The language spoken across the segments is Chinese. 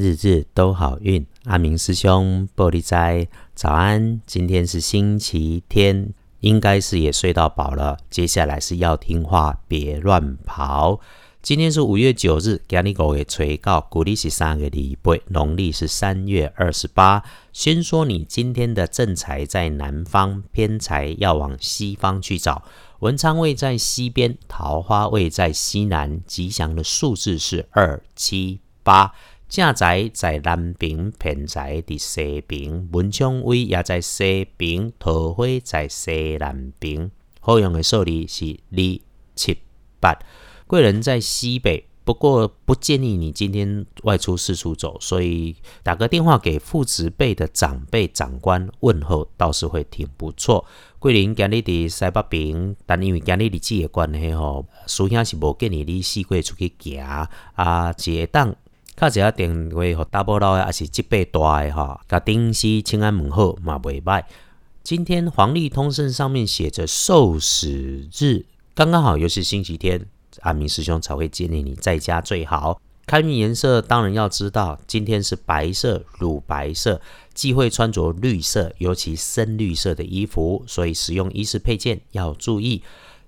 日日都好运。阿明师兄，玻璃斋，早安！今天是星期天，应该是也睡到饱了。接下来是要听话，别乱跑。今天是五月九日，今日五月初告，古历是三月礼拜，农历是三月二十八。先说你今天的正财在南方，偏财要往西方去找。文昌位在西边，桃花位在西南，吉祥的数字是二七八。正宅在南边，偏宅伫西边，文昌位也在西边，桃花在西南边。好用的数字是二七八。贵人在西北，不过不建议你今天外出四处走，所以打个电话给父执辈的长辈长官问候，倒是会挺不错。桂林今日伫西北边，但因为今日日子的关系吼，师兄是无建议你四过出去行啊，一当。卡一下电话互大波老的，也是即辈大的哈，甲顶西请安问好嘛袂歹。今天黄历通胜上面写着受死日，刚刚好又是星期天，阿明师兄才会建议你在家最好。开运颜色当然要知道，今天是白色、乳白色，忌讳穿着绿色，尤其深绿色的衣服，所以使用衣饰配件要注意。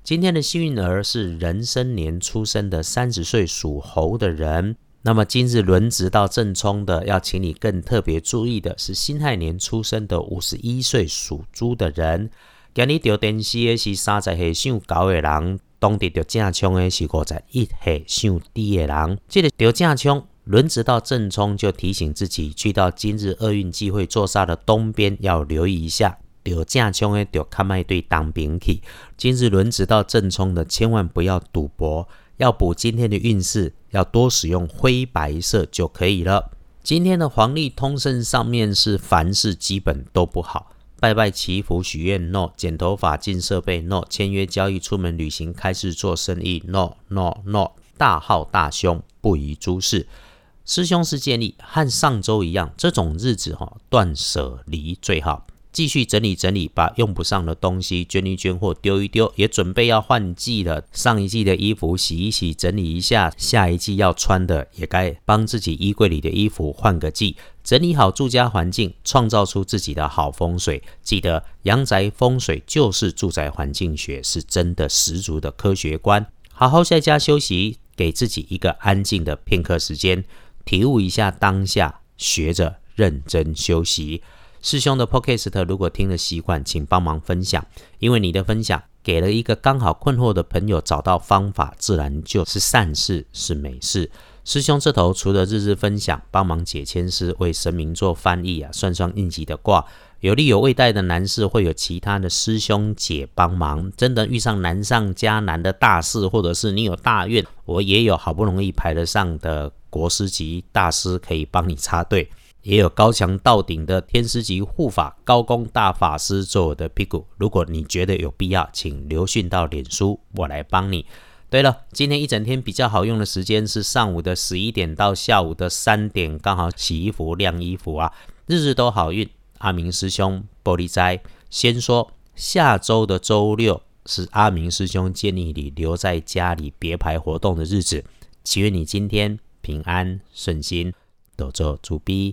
今天的幸运儿是壬申年出生的三十岁属猴的人。那么今日轮值到正冲的，要请你更特别注意的是辛亥年出生的五十一岁属猪的人。今日钓电视的是三十岁上高的人，当地钓正冲的是五十一岁上低的人。这个钓正冲轮值到正冲，就提醒自己去到今日厄运机会坐煞的东边，要留意一下。钓正冲的钓看卖对当兵去。今日轮值到正冲的，千万不要赌博。要补今天的运势，要多使用灰白色就可以了。今天的黄历通胜上面是凡事基本都不好，拜拜祈福许愿 no，剪头发进设备 no，签约交易出门旅行开始做生意 no no no，大号大凶不宜诸事。师兄是建议和上周一样，这种日子哈断舍离最好。继续整理整理，把用不上的东西捐一捐或丢一丢，也准备要换季了。上一季的衣服洗一洗，整理一下，下一季要穿的也该帮自己衣柜里的衣服换个季，整理好住家环境，创造出自己的好风水。记得阳宅风水就是住宅环境学，是真的十足的科学观。好好在家休息，给自己一个安静的片刻时间，体悟一下当下，学着认真休息。师兄的 podcast 如果听了习惯，请帮忙分享，因为你的分享给了一个刚好困惑的朋友找到方法，自然就是善事，是美事。师兄这头除了日日分享，帮忙解签师，为神明做翻译啊，算算应急的卦，有利有未带的难事，会有其他的师兄姐帮忙。真的遇上难上加难的大事，或者是你有大愿，我也有好不容易排得上的国师级大师可以帮你插队。也有高墙到顶的天师级护法高功大法师做我的屁股。如果你觉得有必要，请留讯到脸书，我来帮你。对了，今天一整天比较好用的时间是上午的十一点到下午的三点，刚好洗衣服、晾衣服啊，日日都好运。阿明师兄玻璃斋，先说下周的周六是阿明师兄建议你留在家里别排活动的日子，祈愿你今天平安顺心，多做主逼。